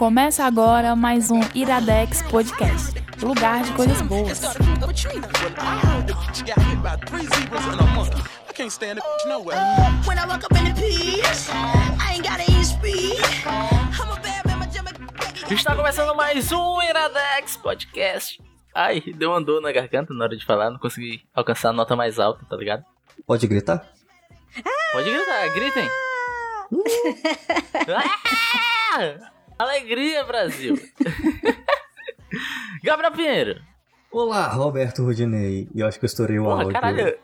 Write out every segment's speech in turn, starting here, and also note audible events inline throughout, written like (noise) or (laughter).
Começa agora mais um Iradex Podcast lugar de coisas boas. Está começando mais um Iradex Podcast. Ai, deu uma dor na garganta na hora de falar, não consegui alcançar a nota mais alta, tá ligado? Pode gritar? Pode gritar, gritem. ah! (laughs) Alegria, Brasil! (laughs) Gabriel Pinheiro! Olá, Roberto Rudinei. E eu acho que eu estourei o Porra, áudio. caralho,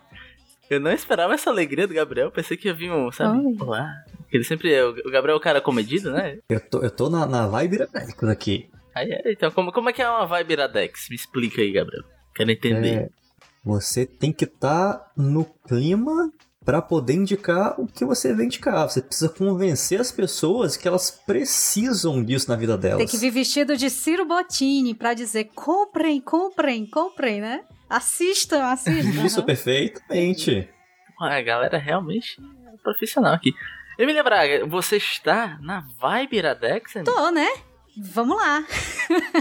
eu não esperava essa alegria do Gabriel. Pensei que ia vir um, sabe? Olá. Ele sempre é. O Gabriel é o cara comedido, né? Eu tô, eu tô na, na vibe Iradex aqui. Aí, é, então, como, como é que é uma vibe Iradex? Me explica aí, Gabriel. Quero entender. É, você tem que estar no clima pra poder indicar o que você vem indicar. Você precisa convencer as pessoas que elas precisam disso na vida delas. Tem que vir vestido de Ciro Bottini pra dizer comprem, comprem, comprem, né? Assistam, assistam. Isso, Aham. perfeitamente. A galera realmente é profissional aqui. Emília Braga, você está na vibe Iradex? Tô, né? Vamos lá.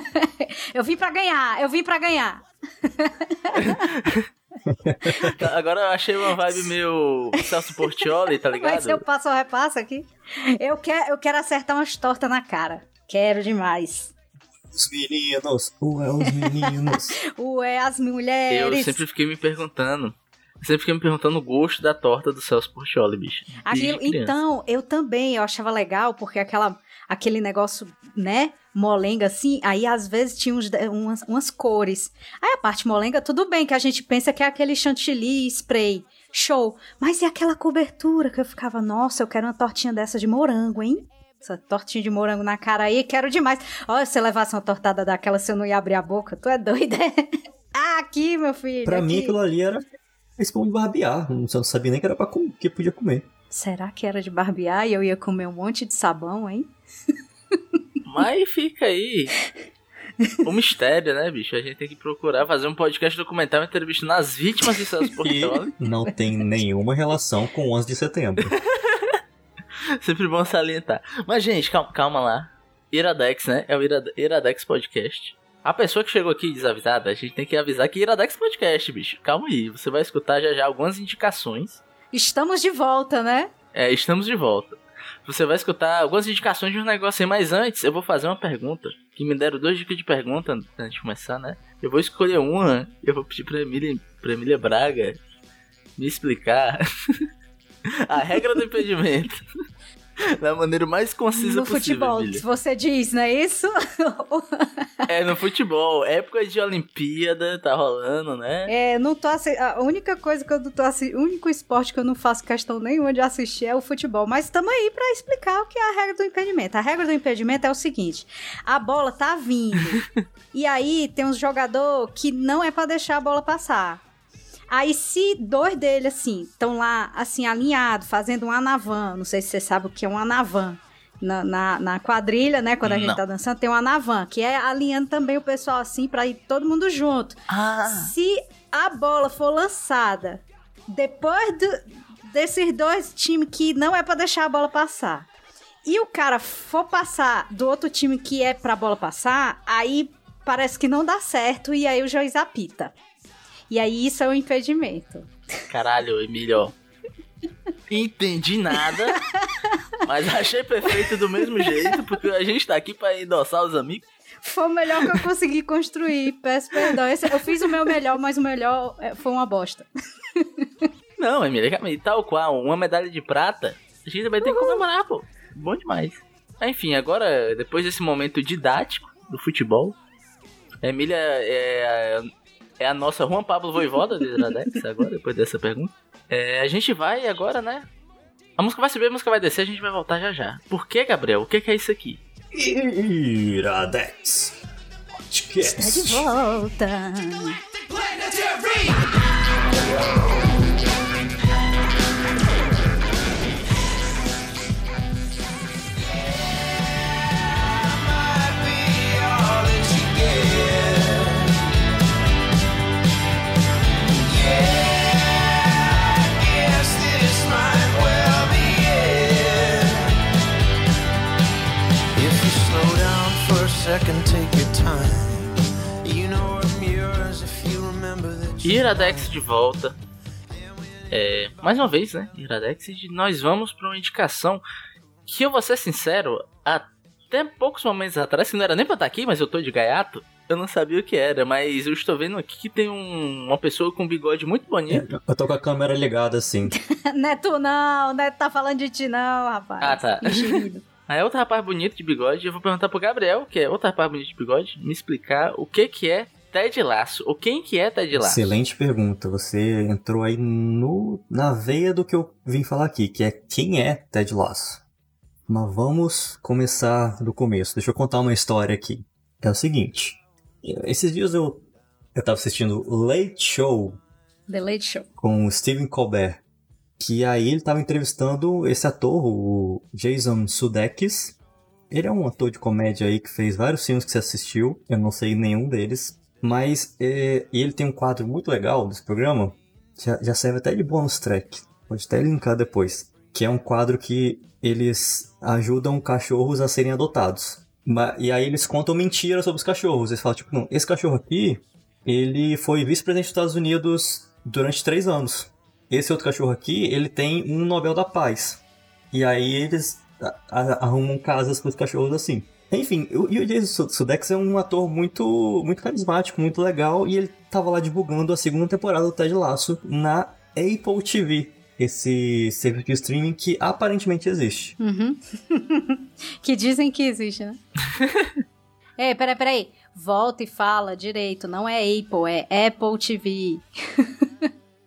(laughs) eu vim pra ganhar, eu vim pra ganhar. (laughs) (laughs) Agora eu achei uma vibe meio Celso Portioli, tá (laughs) ligado? Mas eu passo ou repasso aqui. Eu quero, eu quero acertar umas tortas na cara. Quero demais. Os meninos, ué, os meninos. (laughs) Ué, as Eu mulheres. sempre fiquei me perguntando. Eu sempre fiquei me perguntando o gosto da torta do Celso Portioli, bicho. Aquilo- então, eu também, eu achava legal, porque aquela, aquele negócio, né, molenga assim, aí às vezes tinha uns umas, umas cores. Aí a parte molenga, tudo bem, que a gente pensa que é aquele chantilly spray, show. Mas e aquela cobertura que eu ficava, nossa, eu quero uma tortinha dessa de morango, hein? Essa tortinha de morango na cara aí, quero demais. Olha, se eu levasse uma tortada daquela, se eu não ia abrir a boca, tu é doida? (laughs) ah, aqui, meu filho. pra mim, aqui. aquilo ali era esse pão de barbear. Você não sabia nem que era pra com... que podia comer. Será que era de barbear e eu ia comer um monte de sabão, hein? (laughs) Mas fica aí. O mistério, né, bicho? A gente tem que procurar fazer um podcast documentário entrevistando as vítimas de Celso Portioli. não tem nenhuma relação com o 11 de setembro. (laughs) Sempre bom salientar. Mas, gente, calma, calma lá. Iradex, né? É o Irade- Iradex Podcast. A pessoa que chegou aqui desavisada, a gente tem que avisar que Iradex Podcast, bicho. Calma aí, você vai escutar já já algumas indicações. Estamos de volta, né? É, estamos de volta. Você vai escutar algumas indicações de um negócio aí, mas antes eu vou fazer uma pergunta. Que me deram duas dicas de pergunta antes de começar, né? Eu vou escolher uma eu vou pedir pra Emília, pra Emília Braga me explicar (laughs) a regra do impedimento (laughs) da maneira mais concisa no possível. futebol, Emília. se você diz, não é isso? (laughs) É, no futebol, época de Olimpíada, tá rolando, né? é, não tô assi- A única coisa que eu não tô assi- O único esporte que eu não faço questão nenhuma de assistir é o futebol. Mas estamos aí pra explicar o que é a regra do impedimento. A regra do impedimento é o seguinte: a bola tá vindo. (laughs) e aí tem uns jogador que não é pra deixar a bola passar. Aí, se dois deles, assim, estão lá, assim, alinhados, fazendo um anavan, não sei se você sabe o que é um anavan. Na, na, na quadrilha, né, quando a gente Não. tá dançando, tem um anavan, que é alinhando também o pessoal, assim, pra ir todo mundo junto. Ah, Se a bola for lançada depois do- desses dois times que não é pra deixar a bola passar, e o cara for passar do outro time que é pra bola passar, aí parece que não dá certo e aí o juiz apita. E aí isso é um impedimento. caralho, Emília, ó. Entendi nada, mas achei perfeito do mesmo jeito, porque a gente tá aqui pra endossar os amigos. Foi o melhor que eu consegui construir. Peço perdão. Esse- eu fiz o meu melhor, mas o melhor é, foi uma bosta. Não, Emília, tal qual, uma medalha de prata, a gente vai ter que comemorar, pô. Bom demais. Enfim, agora, depois desse momento didático do futebol, a Emília é, é a nossa Juan Pablo Voivoda de Iradex, agora, depois dessa pergunta. É, a gente vai agora, né? A música vai subir, a música vai descer, a gente vai voltar já já. Por que, Gabriel? O que, que é isso aqui? Iradex Está de Podcast. volta. Iradex de volta. É, mais uma vez, né? Iradex, nós vamos para uma indicação que eu vou ser sincero, até poucos momentos atrás, que não era nem pra estar aqui, mas eu tô de gaiato, eu não sabia o que era, mas eu estou vendo aqui que tem um- uma pessoa com um bigode muito bonito. Eu tô com a câmera ligada assim. (laughs) não é tu não, não é tá falando de ti não, rapaz. Ah, tá. Aí é outro rapaz bonito de bigode, eu vou perguntar pro Gabriel, que é outro rapaz bonito de bigode, me explicar o que que é Ted Laço, ou quem que é Ted Laço. Excelente pergunta. Você entrou aí no, na veia do que eu vim falar aqui, que é quem é Ted Lasso. Mas vamos começar do começo. Deixa eu contar uma história aqui. É o seguinte. Esses dias eu, eu tava assistindo Late Show The Late Show. com o Stephen Colbert. Que aí ele tava entrevistando esse ator, o Jason Sudeikis. Ele é um ator de comédia aí que fez vários filmes que você assistiu. Eu não sei nenhum deles. Mas é, ele tem um quadro muito legal desse programa. Já, já serve até de bônus track. Pode até linkar depois. Que é um quadro que eles ajudam cachorros a serem adotados. E aí eles contam mentiras sobre os cachorros. Eles falam, tipo, não, esse cachorro aqui, ele foi vice-presidente dos Estados Unidos durante três anos. Esse outro cachorro aqui, ele tem um Nobel da Paz. E aí eles arrumam casas para os cachorros assim. Enfim, o- e o Jason Sudeikis é um ator muito, muito carismático, muito legal, e ele tava lá divulgando a segunda temporada do Ted Lasso na Apple TV, esse serviço de streaming que aparentemente existe. Uhum. (laughs) que dizem que existe, né? Ei, (laughs) peraí, peraí. Volta e fala direito. Não é Apple, é Apple TV. (laughs)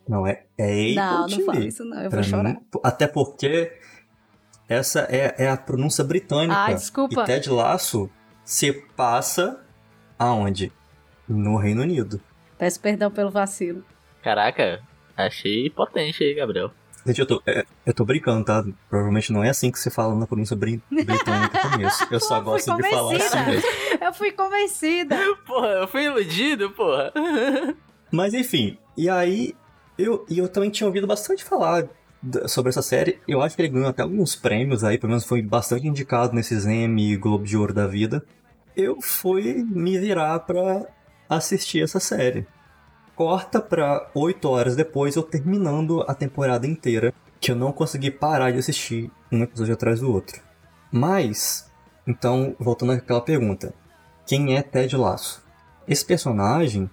Não é, é Apple não, não TV. fala isso não, eu Pra vou chorar. mim, até porque essa é, é a pronúncia britânica. Ai, desculpa. E Ted Lasso se passa aonde? No Reino Unido. Peço perdão pelo vacilo. Caraca, achei potente aí, Gabriel. Gente, eu tô, é, eu tô brincando, tá? Provavelmente não é assim que se fala na pronúncia bri- britânica também. Eu, (laughs) eu só gosto de falar assim convencida. mesmo. (laughs) Eu fui convencida. Porra, eu fui iludido, porra. (laughs) Mas enfim, e aí eu, e eu também tinha ouvido bastante falar sobre essa série. Eu acho que ele ganhou até alguns prêmios aí, pelo menos foi bastante indicado nesses Emmy e Globo de Ouro da vida. Eu fui me virar pra assistir essa série. Corta pra oito horas depois, eu terminando a temporada inteira, que eu não consegui parar de assistir um episódio atrás do outro. Mas, então, voltando àquela pergunta: quem é Ted Lasso? Esse personagem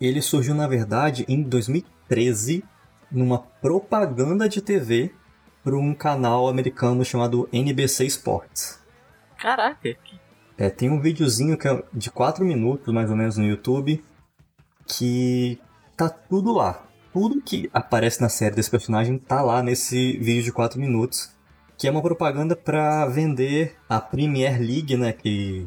ele surgiu, na verdade, em 2013, numa propaganda de TV para um canal americano chamado NBC Sports. Caraca, É, tem um videozinho que é de 4 minutos, mais ou menos, no YouTube, que tá tudo lá. Tudo que aparece na série desse personagem tá lá nesse vídeo de 4 minutos, que é uma propaganda para vender a Premier League, né, que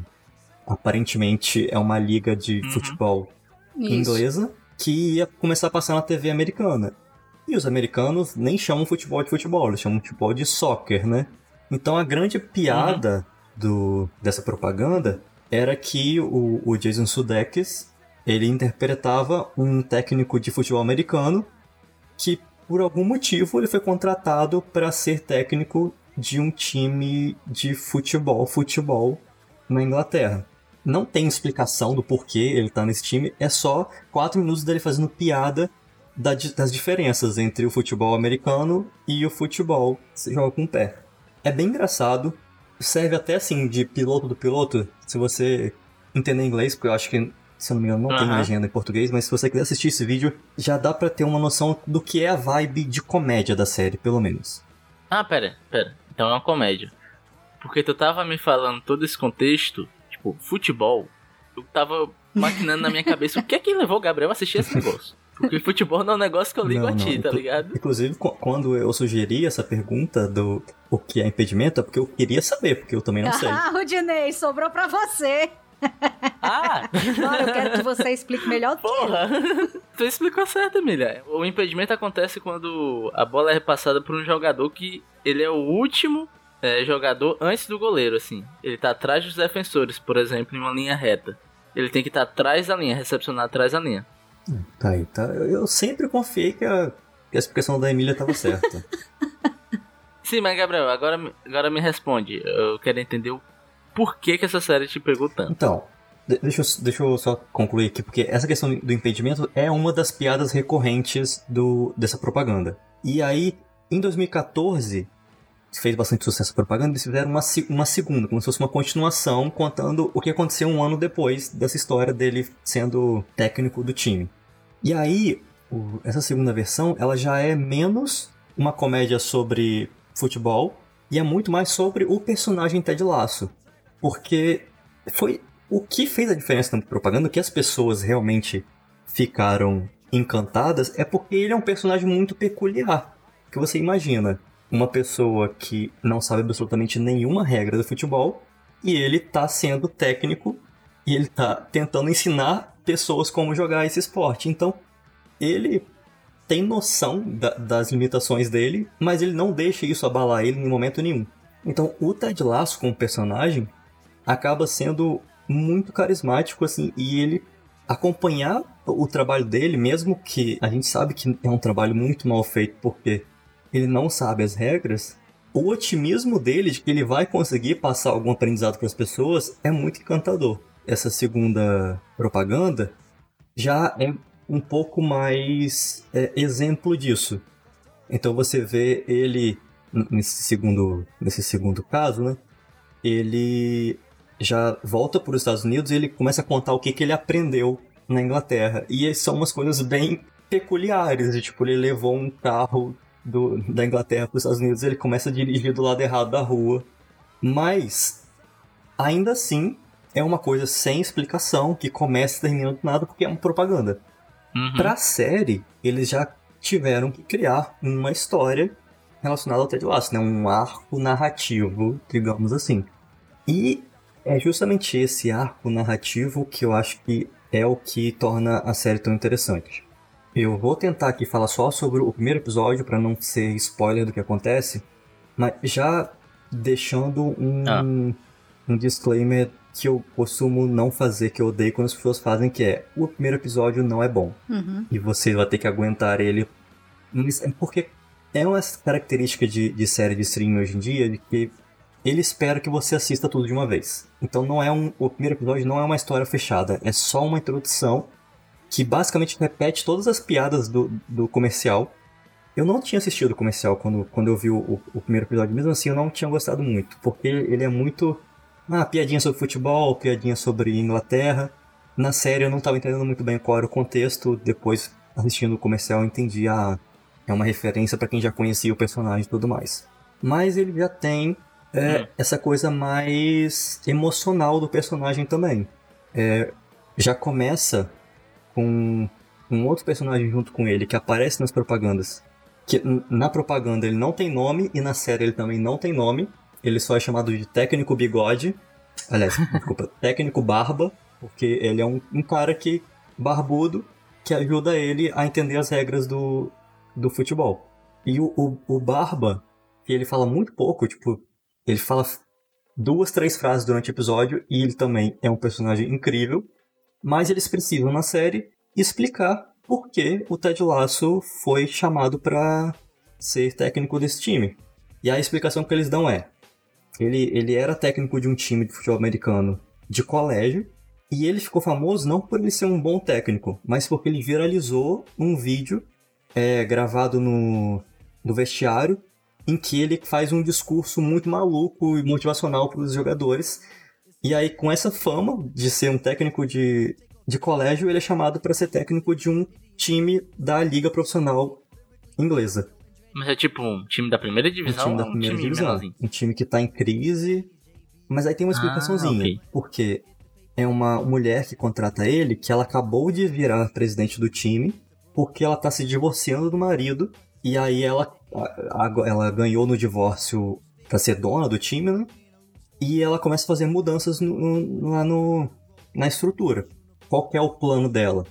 aparentemente é uma liga de Uhum. futebol Isso. inglesa que ia começar a passar na TV americana. E os americanos nem chamam futebol de futebol, eles chamam futebol de soccer, né? Então a grande piada do, dessa propaganda era que o, o Jason Sudeikis ele interpretava um técnico de futebol americano que por algum motivo ele foi contratado para ser técnico de um time de futebol, futebol na Inglaterra. Não tem explicação do porquê ele tá nesse time, é só quatro minutos dele fazendo piada das diferenças entre o futebol americano e o futebol que se joga com o pé. É bem engraçado, serve até assim de piloto do piloto, se você entender inglês, porque eu acho que, se eu não me engano, não tem Aham. legenda em português, mas se você quiser assistir esse vídeo, já dá pra ter uma noção do que é a vibe de comédia da série, pelo menos. Ah, pera, pera. Então é uma comédia. Porque tu tava me falando todo esse contexto, tipo, futebol. Eu tava maquinando na minha cabeça o que é que levou o Gabriel a assistir esse negócio. Porque futebol não é um negócio que eu ligo Não, a ti, não, tá ligado? Inclusive, qu- quando eu sugeri essa pergunta do o que é impedimento, é porque eu queria saber, porque eu também não sei. Ah, Rudinei, sobrou pra você. Ah! Agora eu quero que você explique melhor do que. Porra! (laughs) tu explicou certo, Emília. O impedimento acontece quando a bola é repassada por um jogador que ele é o último é, jogador antes do goleiro, assim. Ele tá atrás dos defensores, por exemplo, em uma linha reta. Ele tem que estar atrás da linha, recepcionar atrás da linha. Tá aí, tá. Eu, sempre confiei que a, que a explicação da Emília estava certa. (laughs) Sim, mas Gabriel, agora, me- agora me responde. Eu quero entender o por que, essa série te pegou tanto. Então, de- deixa eu, deixa eu só concluir aqui, porque essa questão do impedimento é uma das piadas recorrentes do, dessa propaganda. E aí, em 2014, fez bastante sucesso a propaganda, eles fizeram uma, uma segunda, como se fosse uma continuação, contando o que aconteceu um ano depois dessa história dele sendo técnico do time. E aí, o- essa segunda versão, ela já é menos uma comédia sobre futebol e é muito mais sobre o personagem Ted Lasso. Porque foi o que fez a diferença na propaganda, que as pessoas realmente ficaram encantadas, é porque ele é um personagem muito peculiar. Que você imagina uma pessoa que não sabe absolutamente nenhuma regra do futebol e ele tá sendo técnico e ele tá tentando ensinar pessoas como jogar esse esporte. Então, ele tem noção da- das limitações dele, mas ele não deixa isso abalar ele em momento nenhum. Então, o Ted Lasso como personagem acaba sendo muito carismático assim e ele acompanhar o trabalho dele, mesmo que a gente sabe que é um trabalho muito mal feito porque ele não sabe as regras, o otimismo dele de que ele vai conseguir passar algum aprendizado para as pessoas é muito encantador. Essa segunda propaganda já é um pouco mais é, exemplo disso. Então você vê ele nesse segundo, nesse segundo caso, né? Ele já volta para os Estados Unidos e ele começa a contar o que, que ele aprendeu na Inglaterra. E são umas coisas bem peculiares. Tipo, ele levou um carro do, da Inglaterra para os Estados Unidos, ele começa a dirigir do lado errado da rua. Mas, ainda assim, é uma coisa sem explicação, que começa e termina do nada, porque é uma propaganda. Uhum. Pra série, eles já tiveram que criar uma história relacionada ao Ted Lasso, né? Um arco narrativo, digamos assim. E é justamente esse arco narrativo que eu acho que é o que torna a série tão interessante. Eu vou tentar aqui falar só sobre o primeiro episódio para não ser spoiler do que acontece, mas já deixando um, Ah. um disclaimer que eu costumo não fazer, que eu odeio quando as pessoas fazem, que é o primeiro episódio não é bom Uhum. e você vai ter que aguentar ele. Porque é uma característica de, de série de streaming hoje em dia de que ele espera que você assista tudo de uma vez. Então não é um, o primeiro episódio não é uma história fechada, é só uma introdução que basicamente repete todas as piadas do, do comercial. Eu não tinha assistido o comercial quando, quando eu vi o, o- primeiro episódio, mesmo assim eu não tinha gostado muito, porque ele é muito. Ah, piadinha sobre futebol, piadinha sobre Inglaterra. Na série eu não estava entendendo muito bem qual era o contexto, depois assistindo o comercial eu entendi, ah, é uma referência para quem já conhecia o personagem e tudo mais. Mas ele já tem é, Hum. essa coisa mais emocional do personagem também. É, já começa com um outro personagem junto com ele que aparece nas propagandas. Que na propaganda ele não tem nome e na série ele também não tem nome. Ele só é chamado de técnico bigode. Aliás, (laughs) desculpa, técnico barba, porque ele é um, um cara que barbudo que ajuda ele a entender as regras do, do futebol. E o, o, o barba, que ele fala muito pouco, tipo, ele fala duas, três frases durante o episódio e ele também é um personagem incrível. Mas eles precisam na série explicar por que o Ted Lasso foi chamado para ser técnico desse time. E a explicação que eles dão é: ele, ele era técnico de um time de futebol americano de colégio e ele ficou famoso não por ele ser um bom técnico, mas porque ele viralizou um vídeo é, gravado no, no vestiário em que ele faz um discurso muito maluco e motivacional para os jogadores. E aí, com essa fama de ser um técnico de, de colégio, ele é chamado para ser técnico de um time da liga profissional inglesa. Mas é tipo um time da primeira Um divisão time da ou um primeira time divisão. menorzinho? Um time que tá em crise. Mas aí tem uma Ah, explicaçãozinha. ok. Porque é uma mulher que contrata ele que ela acabou de virar presidente do time porque ela tá se divorciando do marido. E aí ela, ela ganhou no divórcio pra ser dona do time, né? E ela começa a fazer mudanças no- no- lá no, na estrutura. Qual que é o plano dela?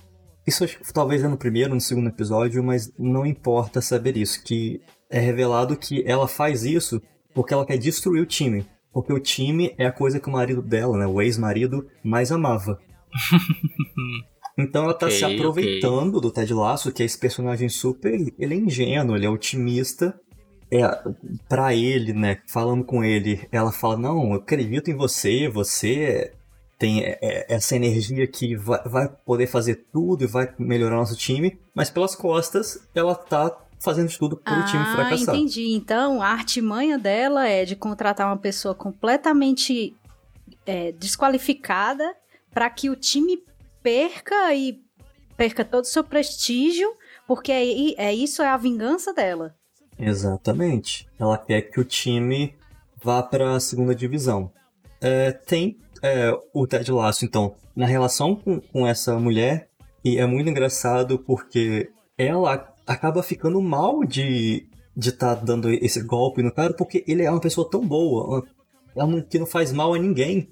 Isso talvez é no primeiro, no segundo episódio, mas não importa saber isso. Que é revelado que ela faz isso porque ela quer destruir o time. Porque o time é a coisa que o marido dela, né, o ex-marido, mais amava. (laughs) Então ela tá Ok, se aproveitando do Ted Lasso, que é esse personagem super. Ele é ingênuo, ele é otimista. É, pra ele, né, falando com ele, ela fala, não, eu acredito em você, você tem é, é, essa energia que vai, vai poder fazer tudo e vai melhorar nosso time, mas pelas costas ela tá fazendo de tudo pro ah, time fracassar. entendi. Então, a artimanha dela é de contratar uma pessoa completamente é, desqualificada para que o time perca e perca todo o seu prestígio, porque é, é isso é a vingança dela. Exatamente. Ela quer que o time vá para a segunda divisão. É, tem é, o Ted Lasso, então, na relação com, com essa mulher, e é muito engraçado porque ela acaba ficando mal de de estar tá dando esse golpe no cara, porque ele é uma pessoa tão boa, uma, que não faz mal a ninguém,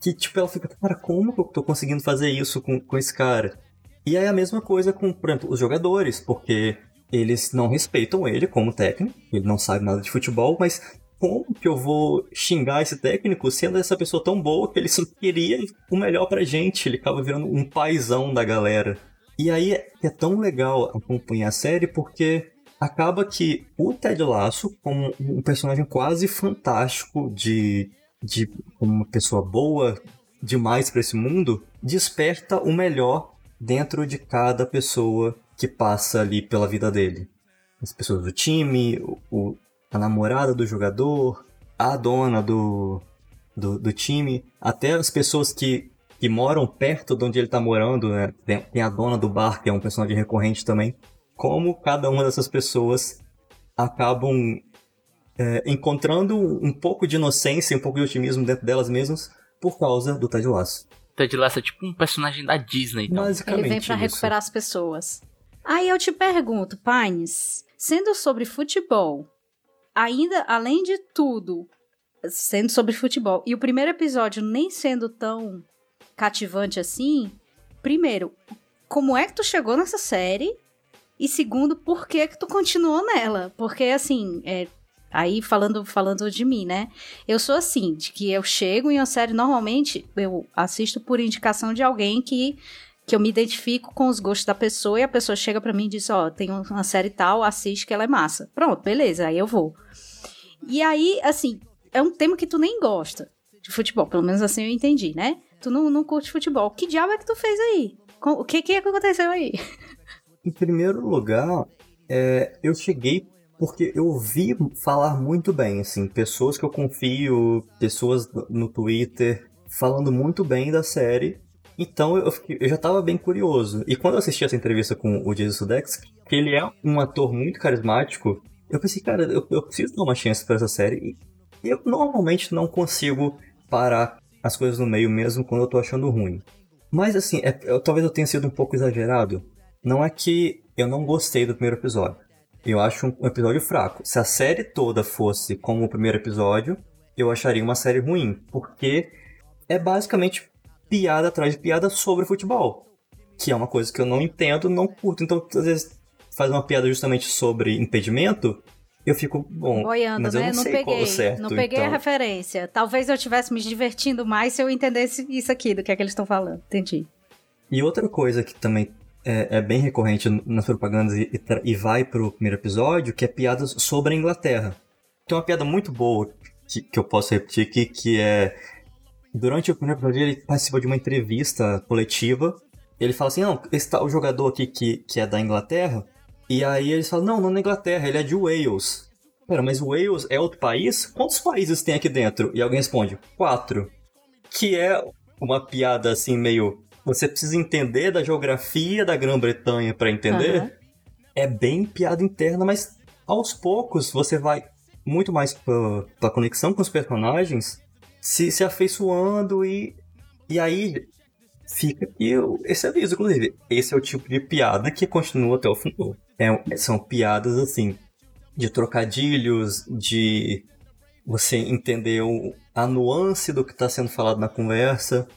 que tipo, ela fica, cara, como que eu tô conseguindo fazer isso com, com esse cara? E aí a mesma coisa com, por exemplo, os jogadores, porque eles não respeitam ele como técnico, ele não sabe nada de futebol, mas como que eu vou xingar esse técnico sendo essa pessoa tão boa que ele só queria o melhor pra gente, ele acaba virando um paizão da galera. E aí é tão legal acompanhar a série porque acaba que o Ted Lasso, como um personagem quase fantástico de, de uma pessoa boa demais para esse mundo, desperta o melhor dentro de cada pessoa que passa ali pela vida dele. As pessoas do time, o, a namorada do jogador, a dona do, do, do time, até as pessoas que, que moram perto de onde ele está morando, né? Tem, tem a dona do bar, que é um personagem recorrente também. Como cada uma dessas pessoas acabam é, encontrando um pouco de inocência, um pouco de otimismo dentro delas mesmas por causa do Ted Lasso. Ted Lasso é tipo um personagem da Disney, então. Basicamente Ele vem pra isso. recuperar as pessoas. Aí eu te pergunto, Pines, sendo sobre futebol, ainda além de tudo, sendo sobre futebol, e o primeiro episódio nem sendo tão cativante assim, primeiro, como é que tu chegou nessa série? E segundo, por que que tu continuou nela? Porque assim, é, aí falando falando de mim, né? Eu sou assim, de que eu chego em uma série normalmente eu assisto por indicação de alguém que que eu me identifico com os gostos da pessoa e a pessoa chega pra mim e diz, ó, tem uma série tal, assiste que ela é massa. Pronto, beleza, aí eu vou. E aí, assim, é um tema que tu nem gosta de futebol, pelo menos assim eu entendi, né? Tu não, não curte futebol. Que diabo é que tu fez aí? O que que aconteceu aí? Em primeiro lugar, é, eu cheguei porque eu ouvi falar muito bem, assim, pessoas que eu confio, pessoas no Twitter falando muito bem da série. Então eu, fiquei- eu já tava bem curioso. E quando eu assisti essa entrevista com o Jason Sudeikis, que ele é um ator muito carismático, eu pensei, cara, eu, eu preciso dar uma chance pra essa série. E eu normalmente não consigo parar as coisas no meio mesmo quando eu tô achando ruim. Mas assim, é- eu- talvez eu tenha sido um pouco exagerado. Não é que eu não gostei do primeiro episódio. Eu acho um episódio fraco. Se a série toda fosse como o primeiro episódio, eu acharia uma série ruim. Porque é basicamente piada atrás de piada sobre futebol. Que é uma coisa que eu não entendo, não curto. Então, às vezes, faz uma piada justamente sobre impedimento, eu fico, bom, Boiando, mas eu né? não, Não, sei qual é peguei. o certo. não peguei a então... referência. Talvez eu estivesse me divertindo mais se eu entendesse isso aqui, do que é que eles estão falando. Entendi. E outra coisa que também é, é bem recorrente nas propagandas e, e e vai pro primeiro episódio, que é piadas sobre a Inglaterra. Tem uma piada muito boa que, que eu posso repetir aqui, que é... Durante o primeiro episódio, ele participa de uma entrevista coletiva. Ele fala assim, não, esse tal jogador aqui que, que é da Inglaterra. E aí eles falam, não, não é da Inglaterra, ele é de Wales. Pera, mas Wales é outro país? Quantos países tem aqui dentro? E alguém responde, quatro. Que é uma piada assim meio. Você precisa entender da geografia da Grã-Bretanha pra entender. Aham. É bem piada interna, mas aos poucos você vai muito mais pra, pra conexão com os personagens, se, se afeiçoando e. E aí fica aqui esse aviso, inclusive. Esse é o tipo de piada que continua até o final. É, são piadas assim, de trocadilhos, de você entender a nuance do que está sendo falado na conversa.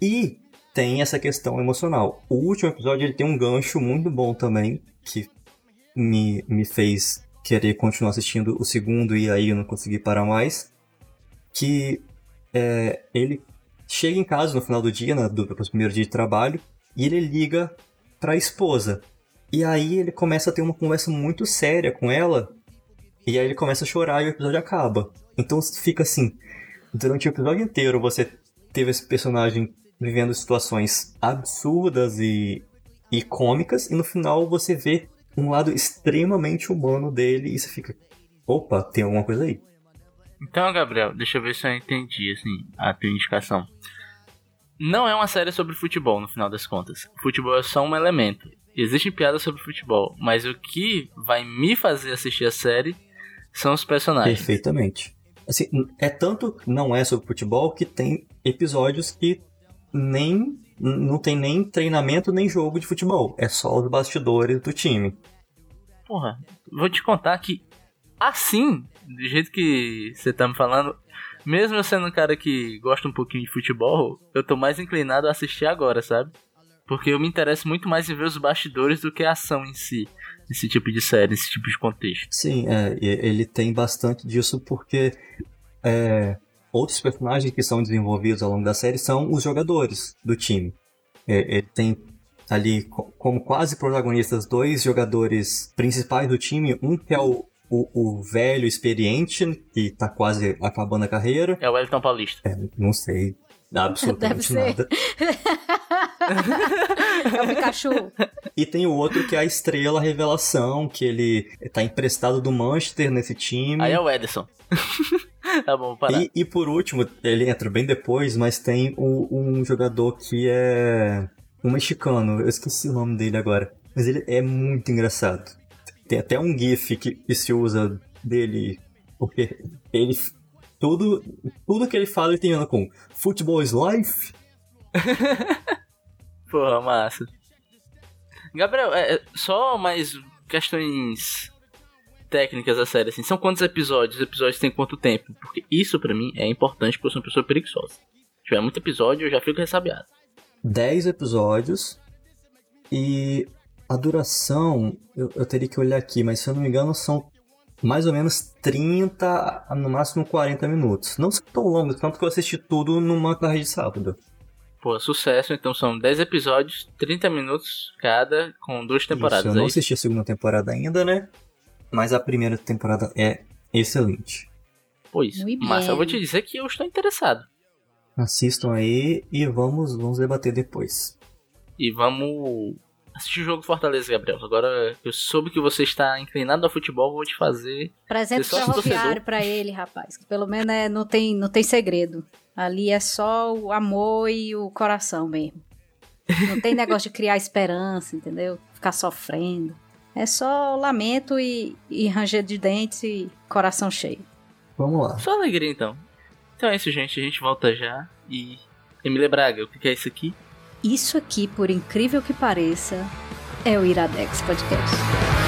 E tem essa questão emocional. O último episódio ele tem um gancho muito bom também, que me, me fez querer continuar assistindo o segundo e aí eu não consegui parar mais. Que é, ele chega em casa no final do dia, né, do, do primeiro dia de trabalho, e ele liga pra esposa. E aí ele começa a ter uma conversa muito séria com ela, E aí ele começa a chorar e o episódio acaba. Então fica assim, durante o episódio inteiro você teve esse personagem vivendo situações absurdas e, e cômicas, e no final você vê um lado extremamente humano dele e você fica, opa, tem alguma coisa aí. Então, Gabriel, deixa eu ver se eu entendi, assim, a tua indicação. Não é uma série sobre futebol, no final das contas. Futebol é só um elemento. Existem piadas sobre futebol, mas o que vai me fazer assistir a série são os personagens. Perfeitamente. Assim, é tanto não é sobre futebol que tem episódios que nem não tem nem treinamento nem jogo de futebol. É só os bastidores do time. Porra, vou te contar que assim, do jeito que você tá me falando, mesmo eu sendo um cara que gosta um pouquinho de futebol, eu tô mais inclinado a assistir agora, sabe? Porque eu me interesso muito mais em ver os bastidores do que a ação em si, nesse tipo de série, nesse tipo de contexto. Sim, é, ele tem bastante disso porque é, outros personagens que são desenvolvidos ao longo da série são os jogadores do time. É, ele tem ali como quase protagonistas dois jogadores principais do time, um que é o, o, o velho experiente, que tá quase acabando a carreira. É o Wellington Paulista. É, não sei absolutamente nada. (laughs) é o Pikachu. E tem o outro que é a estrela a revelação, que ele tá emprestado do Manchester nesse time. Aí é o Ederson. (laughs) tá bom, parar. E, e, por último, ele entra bem depois, mas tem o, um jogador que é um mexicano, eu esqueci o nome dele agora. Mas ele é muito engraçado. Tem até um gif que, que se usa dele, porque ele tudo, tudo que ele fala ele tem a ver com Football is life. (laughs) Porra, massa. Gabriel, é, é, só mais questões técnicas da série, assim. São quantos episódios? Os episódios têm quanto tempo? Porque isso para mim é importante porque eu sou uma pessoa preguiçosa. Se tiver muito episódio, eu já fico ressabiado. 10 episódios. E a duração, eu, eu, teria que olhar aqui, mas se eu não me engano, são mais ou menos 30 no máximo 40 minutos. Não são tão longos, tanto que eu assisti tudo numa tarde de sábado. Pô, sucesso, então são 10 episódios, 30 minutos cada, com duas temporadas. Isso, eu não assisti a segunda temporada ainda, né? Mas a primeira temporada é excelente. Pois, mas eu vou te dizer que eu estou interessado. Assistam aí e vamos, vamos debater depois. E vamos assistir o jogo do Fortaleza, Gabriel. Agora eu soube que você está inclinado ao futebol, vou te fazer. Presente ferroviário para ele, rapaz. Que pelo menos é, não, tem, não tem segredo. Ali é só o amor e o coração mesmo. Não tem negócio de criar esperança, entendeu? Ficar sofrendo. É só lamento e, e ranger de dentes e coração cheio. Vamos lá. Só alegria então. Então é isso, gente. A gente volta já. E. Emília Braga, o que é isso aqui? Isso aqui, por incrível que pareça, é o Iradex Podcast.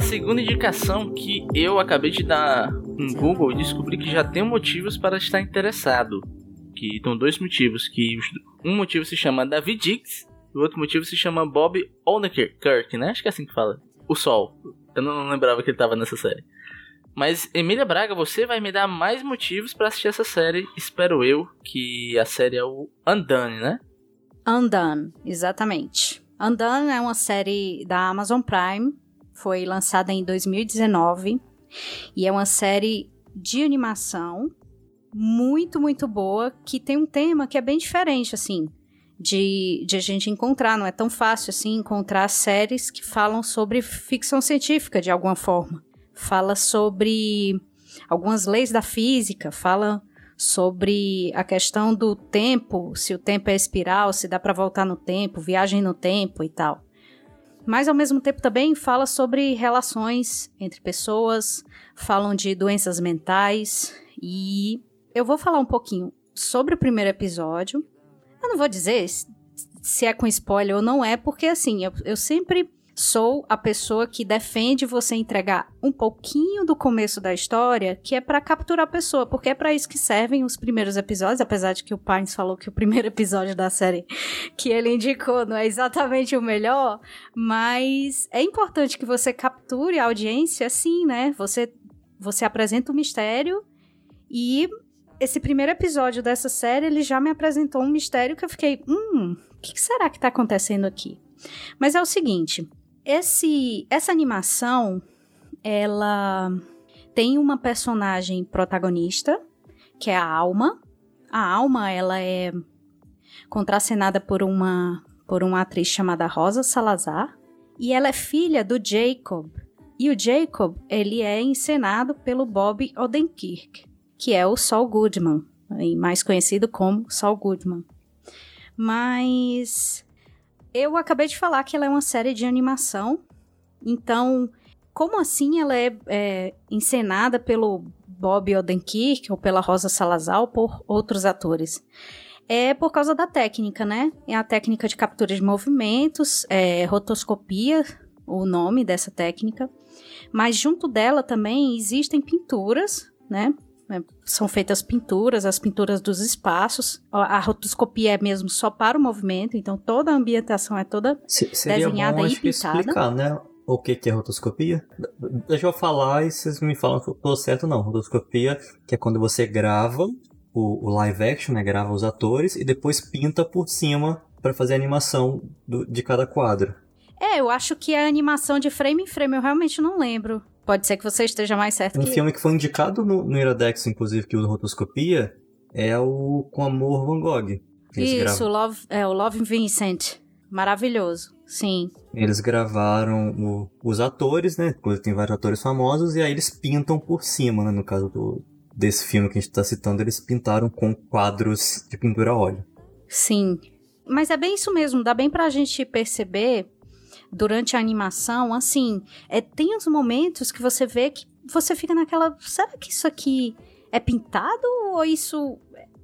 A segunda indicação que eu acabei de dar no Google e descobri que já tem motivos para estar interessado. Que estão dois motivos, que um motivo se chama David Dix e o outro motivo se chama Bob Odenkirk, né? Acho que é assim que fala. O Sol. Eu não lembrava que ele estava nessa série. Mas Emília Braga, você vai me dar mais motivos para assistir essa série. Espero eu que a série é o Undone, né? Undone, exatamente. Undone é uma série da Amazon Prime foi lançada em 2019 e é uma série de animação muito, muito boa que tem um tema que é bem diferente, assim, de, de a gente encontrar. Não é tão fácil, assim, encontrar séries que falam sobre ficção científica de alguma forma. Fala sobre algumas leis da física, fala sobre a questão do tempo, se o tempo é espiral, se dá para voltar no tempo, viagem no tempo e tal. Mas ao mesmo tempo também fala sobre relações entre pessoas, falam de doenças mentais e eu vou falar um pouquinho sobre o primeiro episódio. Eu não vou dizer se é com spoiler ou não é, porque assim, eu, eu sempre sou a pessoa que defende você entregar um pouquinho do começo da história, que é para capturar a pessoa, porque é para isso que servem os primeiros episódios, apesar de que o Pines falou que o primeiro episódio da série que ele indicou não é exatamente o melhor, mas é importante que você capture a audiência assim, né? Você você apresenta o mistério e esse primeiro episódio dessa série, ele já me apresentou um mistério que eu fiquei, hum, o que será que está acontecendo aqui? Mas é o seguinte, esse, essa animação, ela tem uma personagem protagonista, que é a Alma. A Alma, ela é contracenada por uma, por uma atriz chamada Rosa Salazar. E ela é filha do Jacob. E o Jacob, ele é encenado pelo Bob Odenkirk, que é o Saul Goodman, mais conhecido como Saul Goodman. Mas eu acabei de falar que ela é uma série de animação. Então, como assim ela é, é encenada pelo Bob Odenkirk ou pela Rosa Salazar ou por outros atores? É por causa da técnica, né? É a técnica de captura de movimentos, é rotoscopia, o nome dessa técnica. Mas junto dela também existem pinturas, né? Né? São feitas pinturas, as pinturas dos espaços. A rotoscopia é mesmo só para o movimento, então toda a ambientação é toda Se, desenhada bom, e pintada. explicar, né? O que, que é rotoscopia? Deixa eu falar e vocês me falam se eu tô certo ou não. Rotoscopia, que é quando você grava o, o live action, né? Grava os atores e depois pinta por cima para fazer a animação do, de cada quadro. É, eu acho que a animação de frame em frame, eu realmente não lembro. Pode ser que você esteja mais certo um que... filme que foi indicado no, no Iradex, inclusive, que usa rotoscopia, é o Com Amor Van Gogh. Isso, o Love, é, o Love Vincent. Maravilhoso, sim. Eles gravaram o, os atores, né? Tem vários atores famosos, e aí eles pintam por cima, né? No caso do, desse filme que a gente está citando, eles pintaram com quadros de pintura a óleo. Sim. Mas é bem isso mesmo, dá bem pra gente perceber durante a animação, assim, é, tem uns momentos que você vê que você fica naquela. Será que isso aqui é pintado ou isso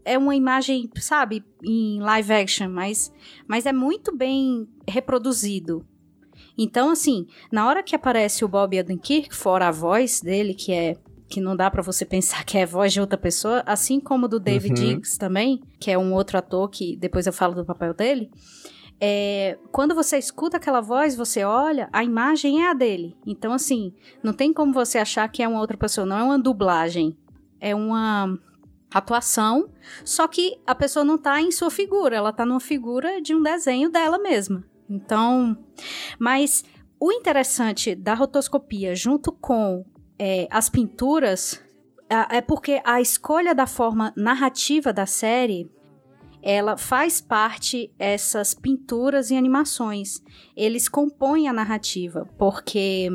é uma imagem, sabe, em live action? Mas, mas é muito bem reproduzido. Então, assim, na hora que aparece o Bob Odenkirk, fora a voz dele, que é que não dá para você pensar que é a voz de outra pessoa, assim como do David uhum. Diggs também, que é um outro ator que depois eu falo do papel dele é, quando você escuta aquela voz, você olha, a imagem é a dele. Então, assim, não tem como você achar que é uma outra pessoa, não é uma dublagem. É uma atuação, só que a pessoa não tá em sua figura, ela tá numa figura de um desenho dela mesma. Então, mas o interessante da rotoscopia junto com é, as pinturas é porque a escolha da forma narrativa da série ela faz parte essas pinturas e animações. Eles compõem a narrativa, porque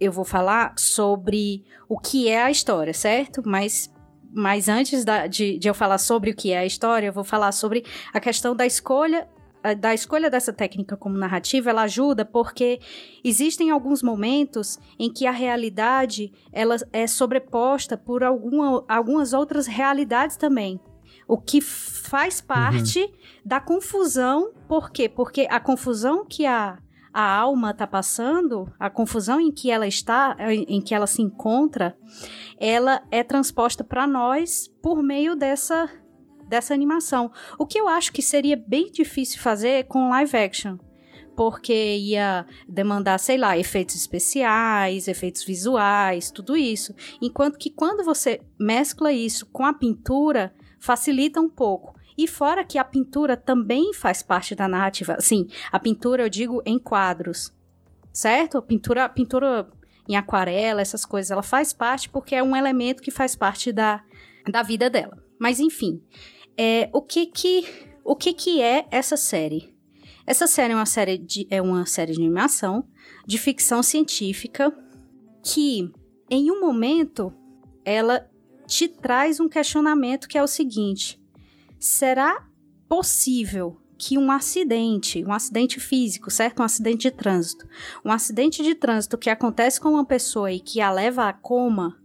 eu vou falar sobre o que é a história, certo? Mas mas antes da, de, de eu falar sobre o que é a história, eu vou falar sobre a questão da escolha da escolha dessa técnica como narrativa, ela ajuda porque existem alguns momentos em que a realidade ela é sobreposta por alguma, algumas outras realidades também. O que faz parte uhum. da confusão. Por quê? Porque a confusão que a, a alma está passando, a confusão em que ela está, em que ela se encontra, ela é transposta para nós por meio dessa, dessa animação. O que eu acho que seria bem difícil fazer com live action. Porque ia demandar, sei lá, efeitos especiais, efeitos visuais, tudo isso. Enquanto que quando você mescla isso com a pintura, facilita um pouco. E fora que a pintura também faz parte da narrativa. Sim, a pintura eu digo em quadros, certo? A pintura, a pintura em aquarela, essas coisas, ela faz parte porque é um elemento que faz parte da, da vida dela. Mas enfim, é, o que que o que que é essa série? Essa série é uma série de, é uma série de animação de ficção científica que em um momento ela te traz um questionamento que é o seguinte: será possível que um acidente, um acidente físico, certo? Um acidente de trânsito, um acidente de trânsito que acontece com uma pessoa e que a leva a coma,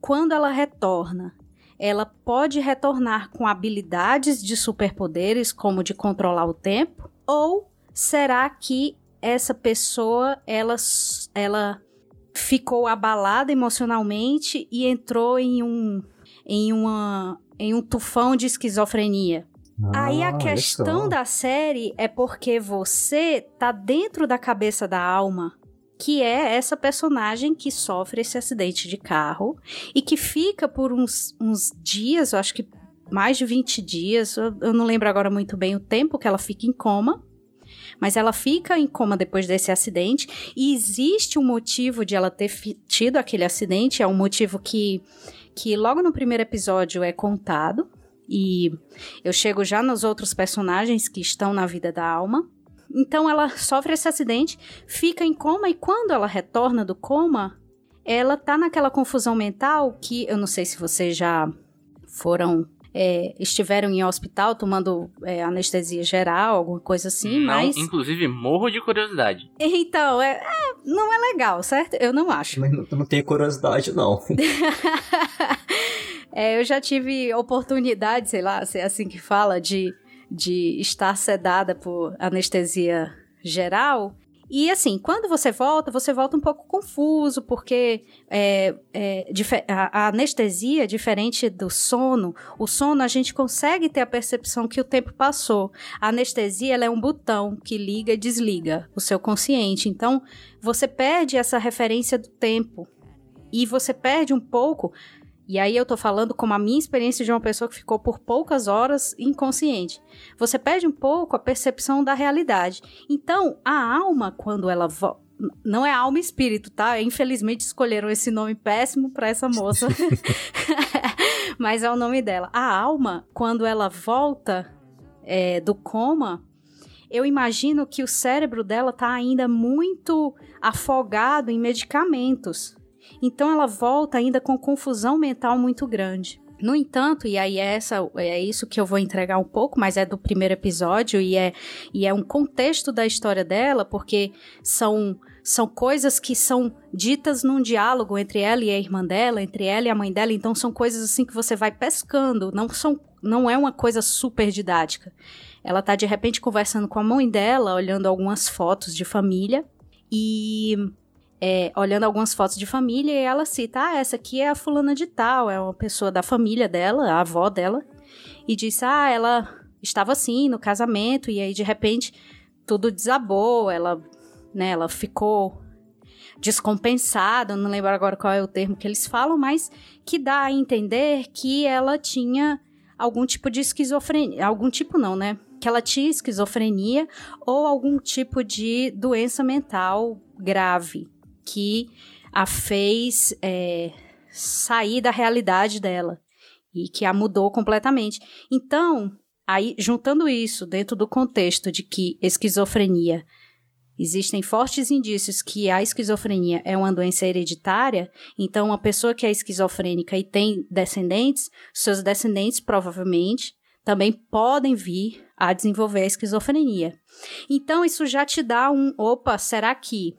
quando ela retorna, ela pode retornar com habilidades de superpoderes, como de controlar o tempo? Ou será que essa pessoa ela, ela ficou abalada emocionalmente e entrou em um em uma em um tufão de esquizofrenia. Ah, Aí a olha questão da série é porque você tá dentro da cabeça da alma, que é essa personagem que sofre esse acidente de carro e que fica por uns, uns dias, eu acho que mais de 20 dias, eu não lembro agora muito bem o tempo que ela fica em coma. Mas ela fica em coma depois desse acidente e existe um motivo de ela ter tido aquele acidente, é um motivo que, que logo no primeiro episódio é contado. E eu chego já nos outros personagens que estão na vida da alma. Então ela sofre esse acidente, fica em coma e quando ela retorna do coma, ela tá naquela confusão mental que eu não sei se vocês já foram é, estiveram em hospital tomando é, anestesia geral, alguma coisa assim, Não, mas inclusive, morro de curiosidade. então é, é, não é legal, certo? Eu não acho. Mas não, não tenho curiosidade, não. (laughs) É, eu já tive oportunidade, sei lá, se é assim que fala, de, de estar sedada por anestesia geral. E assim, quando você volta, você volta um pouco confuso, porque é, é, a, anestesia, diferente do sono, o sono a gente consegue ter a percepção que o tempo passou. A anestesia ela é um botão que liga e desliga o seu consciente. Então, você perde essa referência do tempo. E você perde um pouco e aí eu tô falando como a minha experiência de uma pessoa que ficou por poucas horas inconsciente. Você perde um pouco a percepção da realidade. Então, a alma, quando ela não é alma e espírito, tá? Infelizmente escolheram esse nome péssimo para essa moça. (laughs) Mas é o nome dela. A alma, quando ela volta é, do coma, eu imagino que o cérebro dela tá ainda muito afogado em medicamentos. Então ela volta ainda com confusão mental muito grande. No entanto, e aí é, essa, é isso que eu vou entregar um pouco, mas é do primeiro episódio e é, e é um contexto da história dela, porque são, são coisas que são ditas num diálogo entre ela e a irmã dela, entre ela e a mãe dela, então são coisas assim que você vai pescando, não, são, não é uma coisa super didática. Ela tá de repente conversando com a mãe dela, olhando algumas fotos de família e é, olhando algumas fotos de família e ela cita: Ah, essa aqui é a fulana de tal, é uma pessoa da família dela, a avó dela. E disse: Ah, ela estava assim no casamento, e aí de repente tudo desabou, ela, né, ela ficou descompensada, não lembro agora qual é o termo que eles falam, mas que dá a entender que ela tinha algum tipo de esquizofrenia, algum tipo não, né? Que ela tinha esquizofrenia ou algum tipo de doença mental grave que a fez é, sair da realidade dela e que a mudou completamente. Então, aí juntando isso dentro do contexto de que esquizofrenia existem fortes indícios que a esquizofrenia é uma doença hereditária, então uma pessoa que é esquizofrênica e tem descendentes, seus descendentes provavelmente também podem vir a desenvolver a esquizofrenia. Então isso já te dá um, opa, será que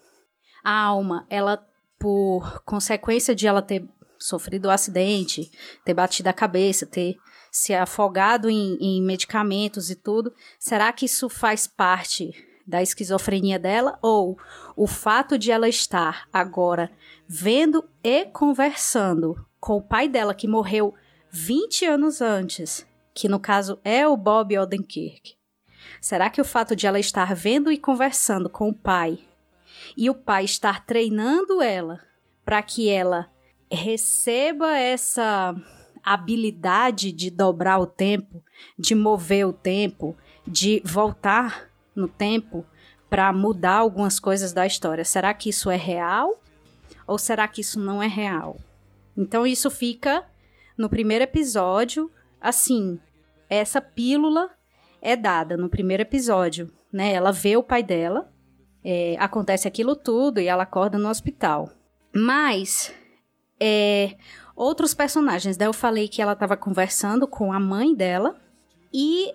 a alma, ela por consequência de ela ter sofrido o um acidente, ter batido a cabeça, ter se afogado em, em medicamentos e tudo, será que isso faz parte da esquizofrenia dela ou o fato de ela estar agora vendo e conversando com o pai dela que morreu 20 anos antes, que no caso é o Bob Odenkirk. Será que o fato de ela estar vendo e conversando com o pai e o pai estar treinando ela para que ela receba essa habilidade de dobrar o tempo, de mover o tempo, de voltar no tempo para mudar algumas coisas da história. Será que isso é real ou será que isso não é real? Então isso fica no primeiro episódio, assim, essa pílula é dada no primeiro episódio, né? Ela vê o pai dela, é, acontece aquilo tudo e ela acorda no hospital. Mas É, outros personagens. Daí eu falei que ela estava conversando com a mãe dela. E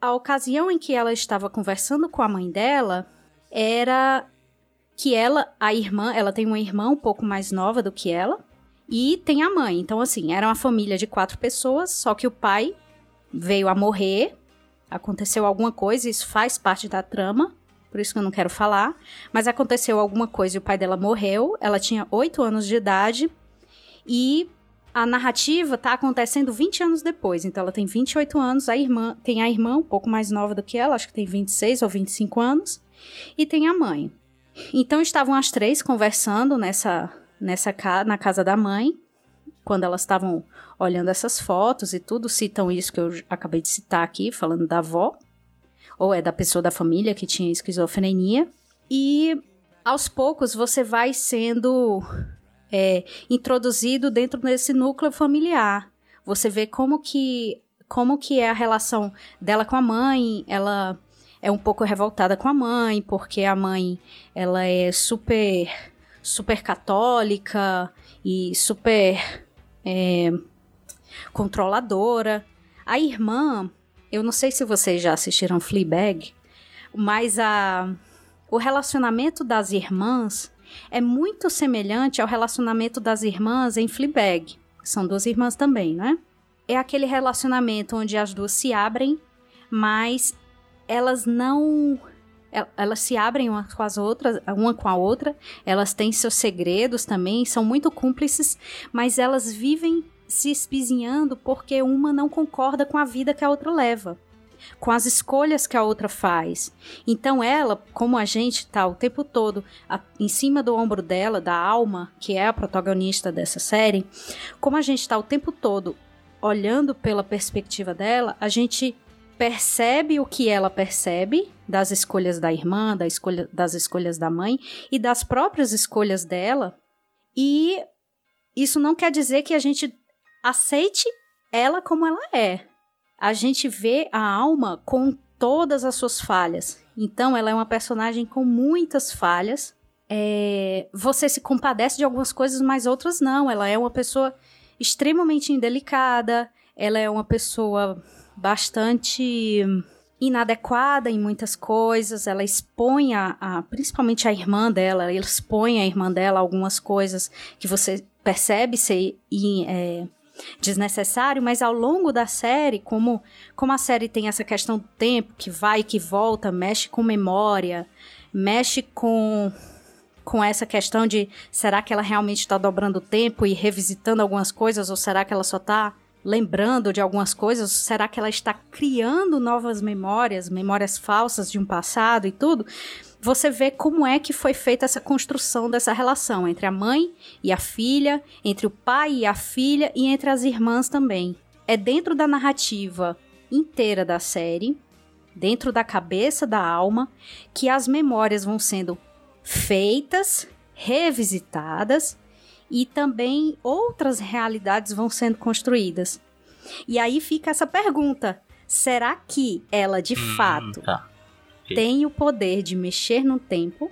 a ocasião em que ela estava conversando com a mãe dela era que ela, a irmã, ela tem uma irmã um pouco mais nova do que ela. E tem a mãe. Então, assim, era uma família de quatro pessoas, só que o pai veio a morrer. Aconteceu alguma coisa, isso faz parte da trama por isso que eu não quero falar. Mas aconteceu alguma coisa e o pai dela morreu. Ela tinha 8 anos de idade. E a narrativa tá acontecendo 20 anos depois. Então ela tem 28 anos, a irmã tem a irmã um pouco mais nova do que ela, acho que tem 26 ou 25 anos, e tem a mãe. Então estavam as três conversando nessa nessa na casa da mãe, quando elas estavam olhando essas fotos e tudo, citam isso que eu acabei de citar aqui, falando da avó, ou é da pessoa da família que tinha esquizofrenia. E aos poucos você vai sendo é, introduzido dentro desse núcleo familiar. Você vê como que como que é a relação dela com a mãe. Ela é um pouco revoltada com a mãe porque a mãe ela é super super católica e super é, controladora. A irmã, eu não sei se vocês já assistiram Fleabag, mas a o relacionamento das irmãs é muito semelhante ao relacionamento das irmãs em Fleabag. São duas irmãs também, né? É aquele relacionamento onde as duas se abrem, mas elas não elas se abrem umas com as outras, uma com a outra, elas têm seus segredos também, são muito cúmplices, mas elas vivem se espizinhando porque uma não concorda com a vida que a outra leva com as escolhas que a outra faz. Então ela, como a gente tá o tempo todo a, em cima do ombro dela, da alma, que é a protagonista dessa série, como a gente tá o tempo todo olhando pela perspectiva dela, a gente percebe o que ela percebe das escolhas da irmã, da escolha, das escolhas da mãe e das próprias escolhas dela. E isso não quer dizer que a gente aceite ela como ela é a gente vê a alma com todas as suas falhas. Então, ela é uma personagem com muitas falhas. É, você se compadece de algumas coisas, mas outras não. Ela é uma pessoa extremamente indelicada. Ela é uma pessoa bastante inadequada em muitas coisas. Ela expõe a, a principalmente a irmã dela. Ela expõe a irmã dela algumas coisas que você percebe ser é, desnecessário, mas ao longo da série, como, como a série tem essa questão do tempo, que vai e que volta, mexe com memória, mexe com com essa questão de será que ela realmente está dobrando o tempo e revisitando algumas coisas, ou será que ela só está lembrando de algumas coisas? Será que ela está criando novas memórias, memórias falsas de um passado e tudo? Você vê como é que foi feita essa construção dessa relação entre a mãe e a filha, entre o pai e a filha e entre as irmãs também. É dentro da narrativa inteira da série, dentro da cabeça da alma, que as memórias vão sendo feitas, revisitadas e também outras realidades vão sendo construídas. E aí fica essa pergunta: será que ela de hum, fato tá tem o poder de mexer no tempo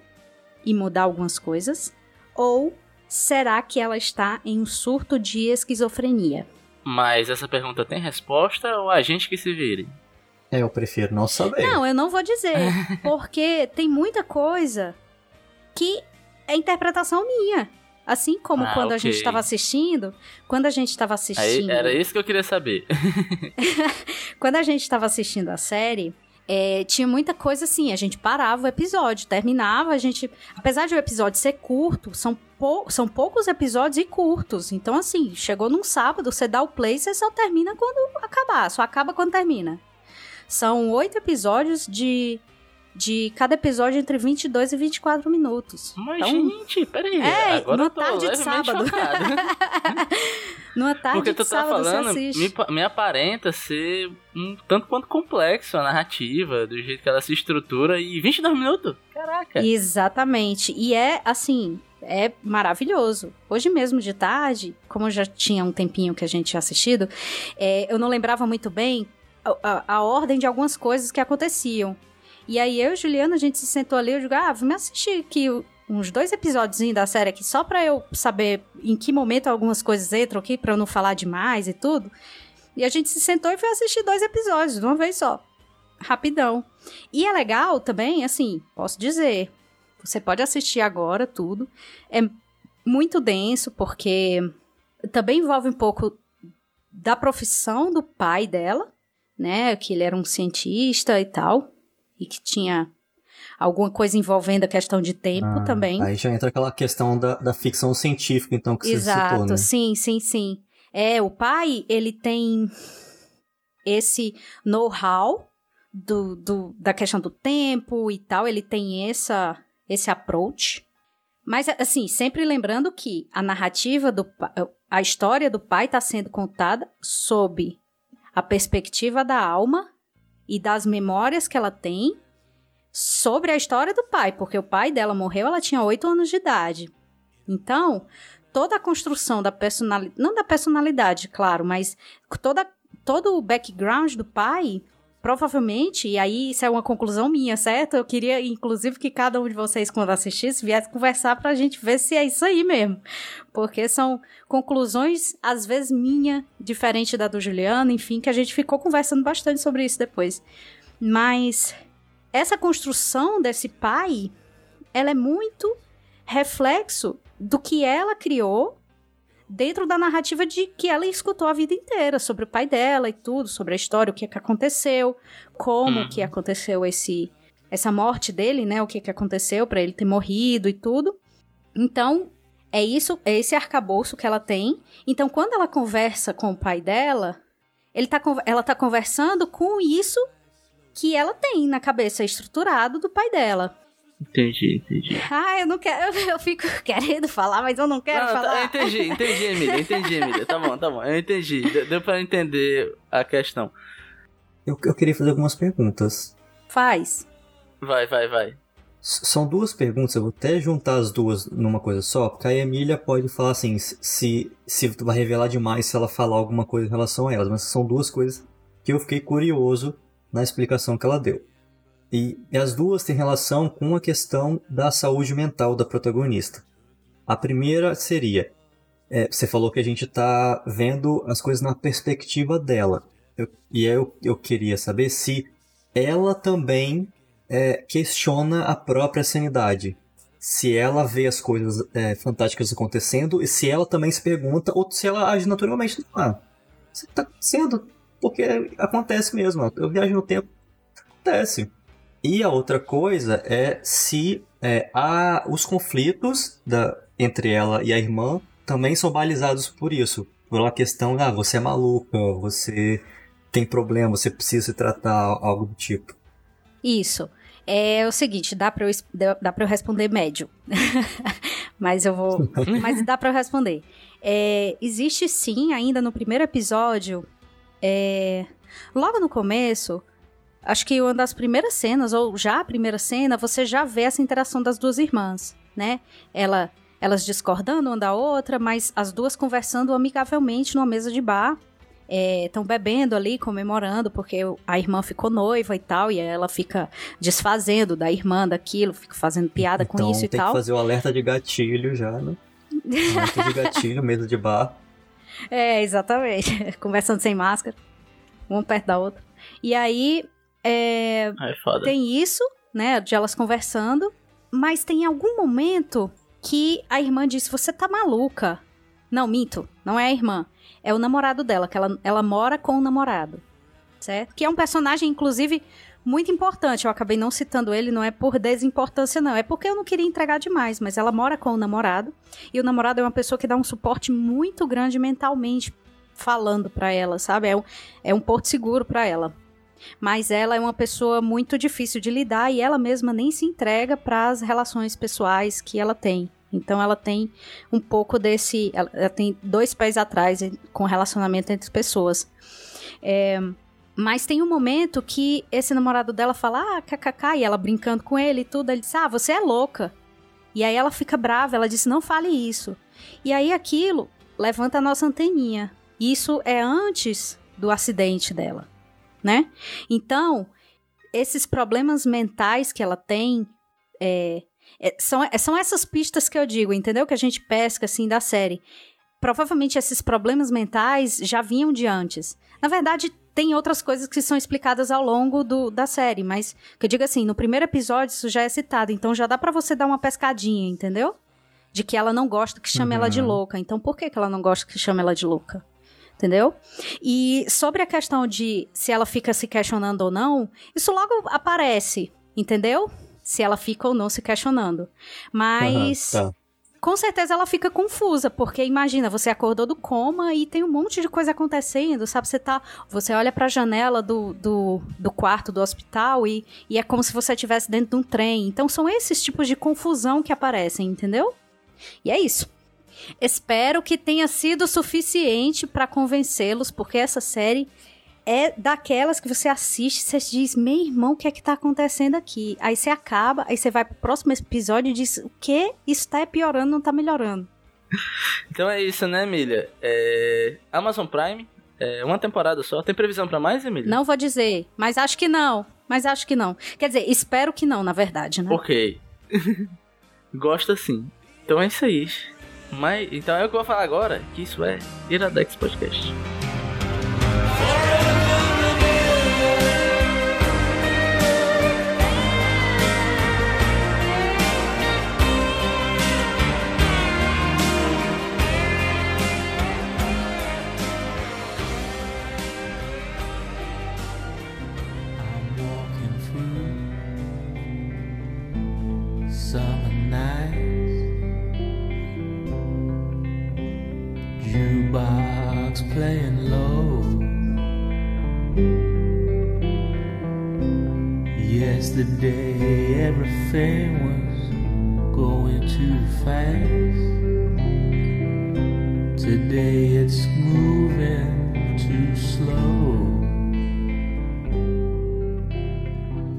e mudar algumas coisas? Ou será que ela está em um surto de esquizofrenia? Mas essa pergunta tem resposta ou a gente que se vire? É, eu prefiro não saber. Não, eu não vou dizer, (laughs) porque tem muita coisa que é interpretação minha. Assim como ah, quando okay. a gente estava assistindo, quando a gente estava assistindo. Aí, era isso que eu queria saber. (laughs) (laughs) quando a gente estava assistindo a série, é, tinha muita coisa assim, a gente parava o episódio, terminava, a gente. Apesar de o episódio ser curto, são, pou, são poucos episódios e curtos. Então, assim, chegou num sábado, você dá o play, você só termina quando acabar, só acaba quando termina. São oito episódios de de cada episódio entre 22 e 24 minutos. Mas, então, gente, peraí. É, agora numa tarde de sábado. (laughs) numa tarde Porque tu de tá sábado falando, me, me, aparenta ser um tanto quanto complexo a narrativa, do jeito que ela se estrutura, e 22 minutos? Caraca. Exatamente. E é, assim, é maravilhoso. Hoje mesmo de tarde, como já tinha um tempinho que a gente tinha assistido, é, eu não lembrava muito bem a, a, a, ordem de algumas coisas que aconteciam. E aí eu e Juliana, a gente se sentou ali, eu digo, ah, vamos assistir aqui uns dois episódios da série aqui, só pra eu saber em que momento algumas coisas entram aqui, pra eu não falar demais e tudo. E a gente se sentou e foi assistir dois episódios de uma vez só. Rapidão. E é legal também, assim, posso dizer. Você pode assistir agora tudo. É muito denso, porque também envolve um pouco da profissão do pai dela, né? Que ele era um cientista e tal. E que tinha alguma coisa envolvendo a questão de tempo Ah, também. Aí já entra aquela questão da, da ficção científica, então, que Exato, você citou, né? sim, sim, sim. É, o pai, ele tem esse know-how do, do, da questão do tempo e tal, ele tem essa, esse approach. Mas, assim, sempre lembrando que a narrativa do a história do pai está sendo contada sob a perspectiva da alma e das memórias que ela tem sobre a história do pai, porque o pai dela morreu, ela tinha 8 anos de idade. Então, toda a construção da personalidade, não da personalidade, claro, mas toda, todo o background do pai, provavelmente, e aí isso é uma conclusão minha, certo? Eu queria, inclusive, que cada um de vocês, quando assistisse, viesse conversar pra gente ver se é isso aí mesmo. Porque são conclusões, às vezes, minha, diferente da do Juliano, enfim, que a gente ficou conversando bastante sobre isso depois. Mas essa construção desse pai, ela é muito reflexo do que ela criou dentro da narrativa de que ela escutou a vida inteira sobre o pai dela e tudo, sobre a história, o que, é que aconteceu, como Uhum. que aconteceu esse essa morte dele, né? O que que aconteceu pra ele ter morrido e tudo. Então, é isso, é esse arcabouço que ela tem. Então, quando ela conversa com o pai dela, ele tá, ela tá conversando com isso que ela tem na cabeça estruturado do pai dela. Entendi, entendi. Ah, eu não quero, eu, eu fico (laughs) querendo falar, mas eu não quero Não, tá- falar. eu entendi, entendi, Emília, entendi, Emília. Tá bom, tá bom, eu entendi. Deu, deu pra entender a questão. Eu, eu queria fazer algumas perguntas. Faz. Vai, vai, vai. S- São duas perguntas, eu vou até juntar as duas numa coisa só, porque a Emília pode falar assim, se, se vai revelar demais se ela falar alguma coisa em relação a elas, mas são duas coisas que eu fiquei curioso na explicação que ela deu. E, e as duas têm relação com a questão da saúde mental da protagonista. A primeira seria, é, você falou que a gente tá vendo as coisas na perspectiva dela. Eu- e eu, eu queria saber se ela também é, questiona a própria sanidade. Se ela vê as coisas é, fantásticas acontecendo e se ela também se pergunta ou se ela age naturalmente. Ah, isso tá acontecendo porque acontece mesmo. Eu viajo no tempo, acontece. E a outra coisa é se é, há os conflitos da, entre ela e a irmã também são balizados por isso. Uma questão, ah, você é maluca, você tem problema, você precisa se tratar, algo do tipo. Isso. É o seguinte, dá pra eu, dá pra eu responder médio. (laughs) mas eu vou. (laughs) mas dá pra eu responder. É, existe sim, ainda no primeiro episódio. é, logo no começo, acho que uma das primeiras cenas, ou já a primeira cena, você já vê essa interação das duas irmãs, né? Ela, elas discordando uma da outra, mas as duas conversando amigavelmente numa mesa de bar. Estão bebendo ali, comemorando, porque a irmã ficou noiva e tal, e ela fica desfazendo da irmã daquilo, fica fazendo piada com então isso e tem tal. que fazer o alerta de gatilho já, né? (laughs) alerta de gatilho, mesa de bar. É, exatamente. (laughs) Conversando sem máscara, uma perto da outra. E aí, é, Ai, foda. tem isso, né, de elas conversando, mas tem algum momento que a irmã disse: Você tá maluca. Não, minto, não é a irmã. É o namorado dela, que ela, ela mora com o namorado. Certo? Que é um personagem, inclusive, muito importante. Eu acabei não citando ele, não é por desimportância, não. É porque eu não queria entregar demais, mas ela mora com o namorado. E o namorado é uma pessoa que dá um suporte muito grande mentalmente falando pra ela, sabe? É um, é um porto seguro pra ela. Mas ela é uma pessoa muito difícil de lidar e ela mesma nem se entrega para as relações pessoais que ela tem. Então ela tem um pouco desse. Ela, tem dois pés atrás com relacionamento entre pessoas. É, mas tem um momento que esse namorado dela fala, ah, kkk, e ela brincando com ele e tudo. Ele diz, ah, você é louca. E aí ela fica brava, ela diz, não fale isso. E aí aquilo levanta a nossa anteninha. Isso é antes do acidente dela, né? Então, esses problemas mentais que ela tem, é, É, são, é, são essas pistas que eu digo, entendeu? Que a gente pesca, assim, da série. Provavelmente esses problemas mentais já vinham de antes. Na verdade, tem outras coisas que são explicadas ao longo do, da série, mas que eu digo assim, no primeiro episódio isso já é citado, então já dá para você dar uma pescadinha, entendeu? De que ela não gosta que chame uhum. ela de louca. Então por que, que ela não gosta que chame ela de louca? Entendeu? E sobre a questão de se ela fica se questionando ou não, isso logo aparece, entendeu? Se ela fica ou não se questionando. Mas. Uhum, tá com certeza ela fica confusa, porque imagina, você acordou do coma e tem um monte de coisa acontecendo, sabe? Você tá. Você olha pra janela do, do, do quarto do hospital e, e é como se você estivesse dentro de um trem. Então são esses tipos de confusão que aparecem, entendeu? E é isso. Espero que tenha sido suficiente para convencê-los, porque essa série é daquelas que você assiste, você diz, meu irmão, o que é que tá acontecendo aqui? Aí você acaba, aí você vai pro próximo episódio e diz, o que? Isso tá piorando, não tá melhorando. (laughs) então é isso, né, Emília? É... Amazon Prime, é uma temporada só. Tem previsão para mais, Emília? Não vou dizer, mas acho que não. Mas acho que não. Quer dizer, espero que não, na verdade, né? Ok. (laughs) Gosta sim. Então é isso aí. Mas, então é o que eu vou falar agora, que isso é Iradex Podcast. Everything was going too fast. Today it's moving too slow.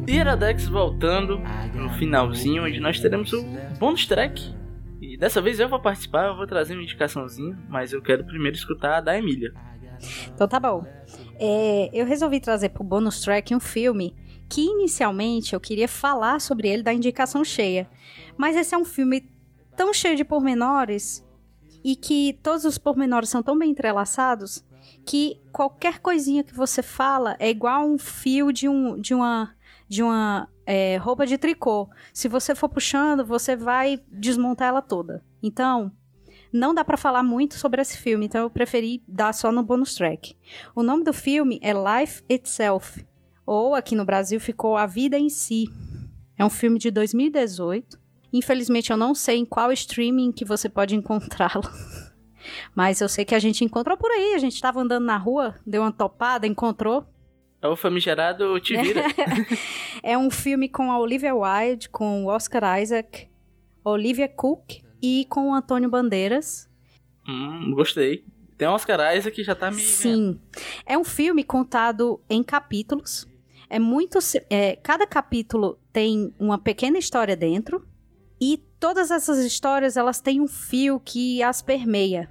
Iradex voltando no finalzinho, onde nós teremos o bônus track. E dessa vez eu vou participar, eu vou trazer uma indicaçãozinha, mas eu quero primeiro escutar a da Emília. Então tá bom. É, eu resolvi trazer pro bônus track um filme que inicialmente eu queria falar sobre ele da indicação cheia. Mas esse é um filme tão cheio de pormenores e que todos os pormenores são tão bem entrelaçados que qualquer coisinha que você fala é igual um fio de, um, de uma, de uma é, roupa de tricô. Se você for puxando, você vai desmontar ela toda. Então, não dá para falar muito sobre esse filme, então eu preferi dar só no bonus track. O nome do filme é Life Itself, ou aqui no Brasil ficou A Vida em Si. É um filme de 2018. Infelizmente eu não sei em qual streaming que você pode (laughs) encontrá-lo. Mas eu sei que a gente encontrou por aí. A gente estava andando na rua, deu uma topada, encontrou. É o famigerado Te Vira. (laughs) é um filme com a Olivia Wilde, com o Oscar Isaac, Olivia Cook e com o Antônio Bandeiras. Hum, gostei. Tem Oscar Isaac que já tá me. Sim. É um filme contado em capítulos. É muito. É, cada capítulo tem uma pequena história dentro. E todas essas histórias elas têm um fio que as permeia.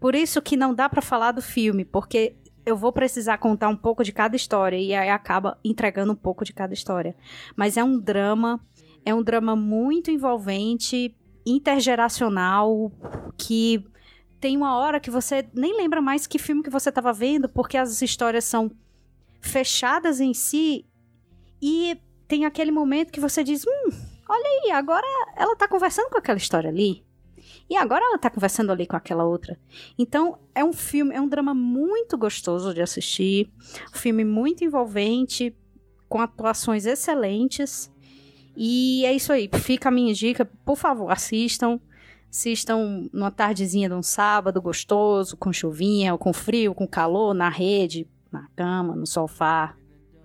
Por isso que não dá para falar do filme, porque eu vou precisar contar um pouco de cada história e aí acaba entregando um pouco de cada história. Mas é um drama, é um drama muito envolvente, intergeracional, que tem uma hora que você nem lembra mais que filme que você estava vendo, porque as histórias são fechadas em si e tem aquele momento que você diz: hum, olha aí, agora ela tá conversando com aquela história ali. E agora ela tá conversando ali com aquela outra. Então, é um filme, é um drama muito gostoso de assistir. Um filme muito envolvente, com atuações excelentes. E é isso aí. Fica a minha dica. Por favor, assistam. Assistam numa tardezinha de um sábado gostoso, com chuvinha, ou com frio, com calor, na rede, na cama, no sofá,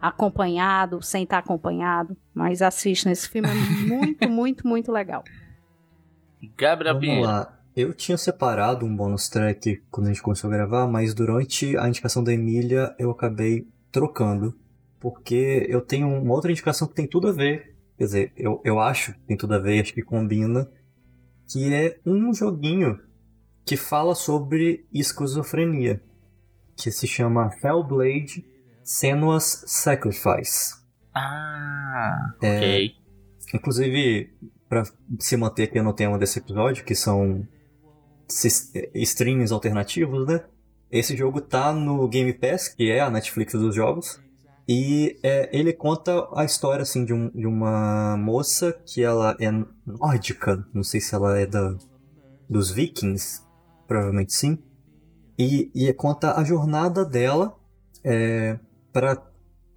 acompanhado, sem estar acompanhado. Mas assistam, esse filme é (laughs) muito, muito, muito legal. Gabriel Vamos lá. Eu tinha separado um bônus track quando a gente começou a gravar, mas durante a indicação da Emília eu acabei trocando. Porque eu tenho uma outra indicação que tem tudo a ver. Quer dizer, eu, eu acho que tem tudo a ver, acho que combina. Que é um joguinho que fala sobre esquizofrenia que se chama Hellblade Senua's Sacrifice. Ah, é, ok. Inclusive, pra se manter aqui no tema desse episódio, que são streams alternativos, né? Esse jogo tá no Game Pass, que é a Netflix dos jogos. E é, ele conta a história, assim, de, um- de uma moça que ela é nórdica. Não sei se ela é da, dos vikings. Provavelmente sim. E, e conta a jornada dela é, para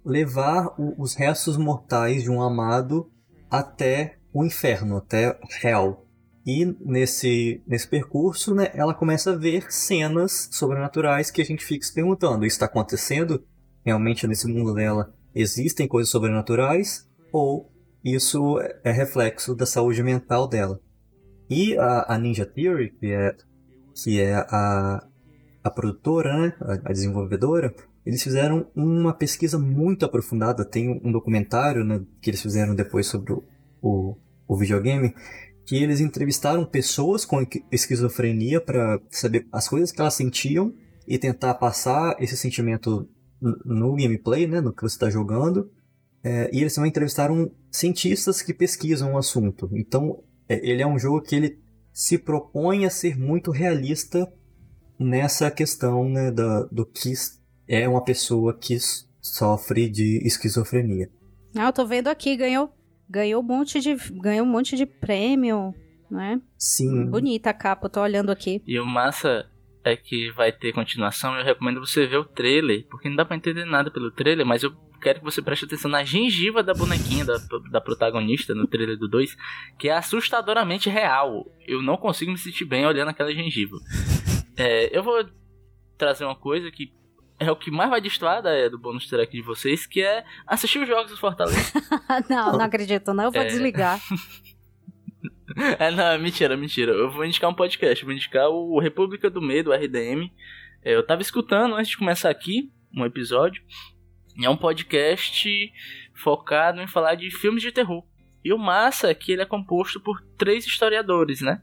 levar o- os restos mortais de um amado até o inferno, até Hell. E nesse, nesse percurso, né, ela começa a ver cenas sobrenaturais que a gente fica se perguntando: isso está acontecendo? Realmente nesse mundo dela existem coisas sobrenaturais? Ou isso é- reflexo da saúde mental dela? E a, a Ninja Theory, que é, que é a, a produtora, né, a, desenvolvedora, eles fizeram uma pesquisa muito aprofundada. Tem um documentário né, que eles fizeram depois sobre o, o, o videogame, que eles entrevistaram pessoas com esqui- esquizofrenia para saber as coisas que elas sentiam e tentar passar esse sentimento no gameplay, né, no que você está jogando. É, e eles também entrevistaram cientistas que pesquisam o assunto. Então, é, ele é um jogo que ele se propõe a ser muito realista nessa questão né, da, do que é uma pessoa que sofre de esquizofrenia. Ah, eu tô vendo aqui, ganhou, ganhou um monte de, ganhou um monte de prêmio, né? Sim. Bonita a capa, eu tô olhando aqui. E o massa é que vai ter continuação. Eu recomendo você ver o trailer, porque não dá pra entender nada pelo trailer, mas eu quero que você preste atenção na gengiva da bonequinha da, da protagonista no trailer do 2, que é assustadoramente real. Eu não consigo me sentir bem olhando aquela gengiva. É, eu vou trazer uma coisa que é o que mais vai destoar da, do bônus track de vocês, que é assistir os jogos do Fortaleza. (laughs) não, não acredito, não. Eu vou É. desligar. (laughs) É, não, mentira, mentira. Eu vou indicar um podcast, vou indicar o República do Medo, RDM. É, eu tava escutando antes de começar aqui um episódio. É um podcast focado em falar de filmes de terror. E o massa é que ele é composto por três historiadores, né?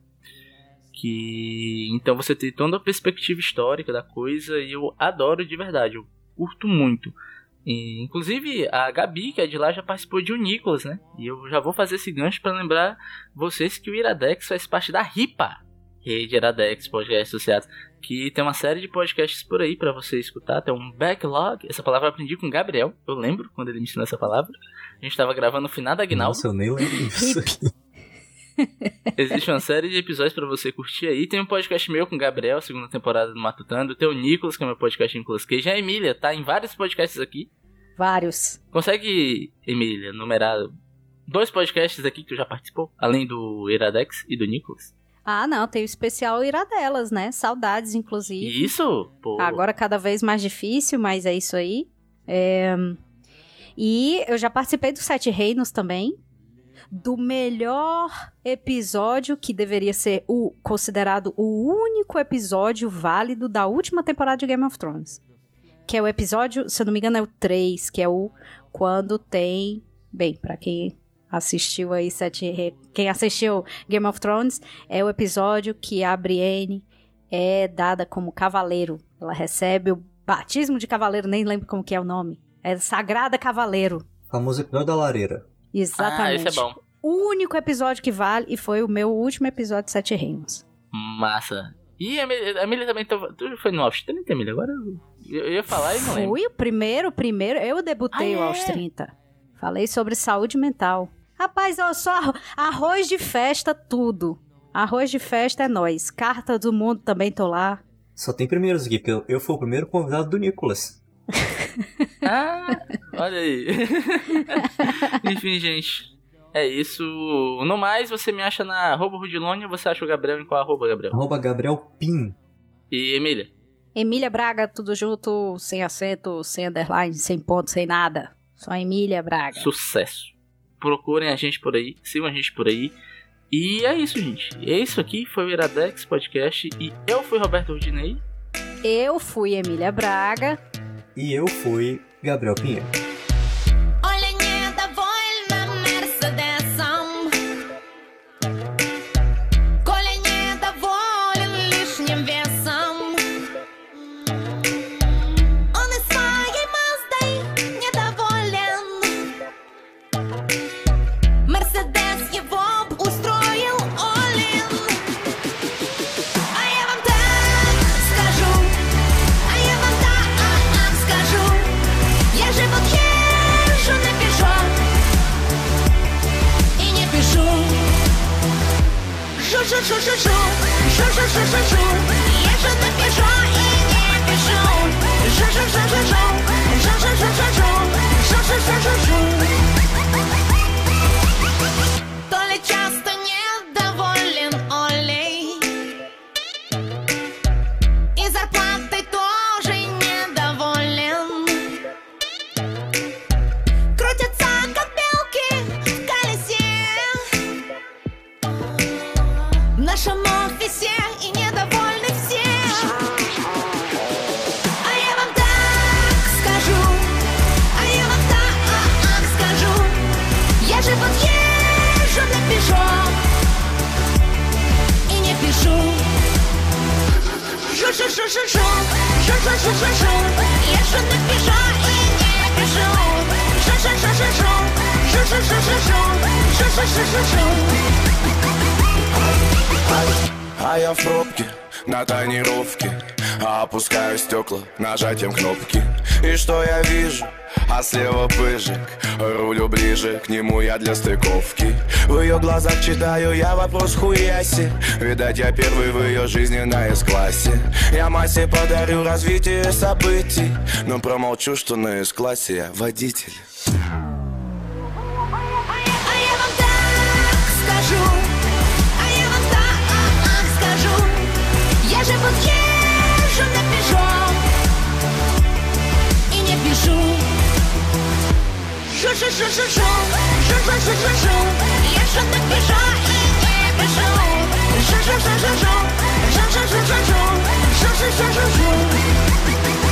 Que então você tem toda a perspectiva histórica da coisa e eu adoro de verdade, eu curto muito. E, inclusive a Gabi, que é de lá, já participou de o Nicolas, né? E eu já vou fazer esse gancho para lembrar vocês que o Iradex faz parte da RIPA, Rede Iradex Podcasts Associados, que tem uma série de podcasts por aí para você escutar, tem um backlog. Essa palavra eu aprendi com o Gabriel, eu lembro quando ele me ensinou essa palavra. A gente tava gravando o final da Aguinaldo. Nossa, eu nem lembro disso. Existe uma série de episódios pra você curtir aí. Tem um podcast meu com o Gabriel, segunda temporada do Matutando. Tem o Nicolas, que é meu podcast Nicolas Cage. A Emília tá em vários podcasts aqui. Vários. Consegue, Emília, numerar dois podcasts aqui que tu já participou? Além do Iradex e do Nicolas? Ah, não, tem o especial Iradelas, né? Saudades, inclusive. Isso? Pô. Agora cada vez mais difícil, mas é isso aí. É, E eu já participei do Sete Reinos também. Do melhor episódio, que deveria ser o considerado o único episódio válido da última temporada de Game of Thrones. Que é o episódio, se eu não me engano, é o 3, que é o quando tem. Bem, pra quem assistiu aí Sete Re... Quem assistiu Game of Thrones, é o episódio que a Brienne é dada como cavaleiro. Ela recebe o batismo de cavaleiro, nem lembro como que é o nome. É Sagrada Cavaleiro. Famoso episódio da lareira. Exatamente. Ah, esse é bom. O único episódio que vale e foi o meu último episódio de Sete Reinos. Massa. E a Emília, a Emília também tava, tu foi no aos 30, Emília? Agora eu, eu ia falar e não lembro. Fui o primeiro, o primeiro. Eu debutei Ah, é? aos 30. Falei sobre saúde mental. Rapaz, ó, só arro- arroz de festa, tudo. Arroz de festa é nós. Carta do mundo também tô lá. Só tem primeiros aqui, porque eu, eu fui o primeiro convidado do Nicolas. Ah, olha aí. (laughs) Enfim, gente. É isso. No mais, você me acha na arroba Rudilônia, você acha o Gabriel em qual arroba, Gabriel? Arroba Gabriel Pim. E Emília? Emília Braga, tudo junto, sem acento, sem underline, sem ponto, sem nada. Só Emília Braga. Sucesso. Procurem a gente por aí, sigam a gente por aí. E é isso, gente. É isso aqui, foi o Iradex Podcast. E eu fui Roberto Rudinei. Eu fui Emília Braga. E eu fui Gabriel Pinheiro. Нажатием кнопки. И что я вижу? А слева пыжик. Рулю ближе, к нему я для стыковки. В ее глазах читаю я вопрос хуяси. Видать я первый в ее жизни на С-классе. Я массе подарю развитие событий. Но промолчу, что на С-классе я водитель 输输输输输输输输输输输输输你爱耍也别输输输输输输输输输输输输输输输输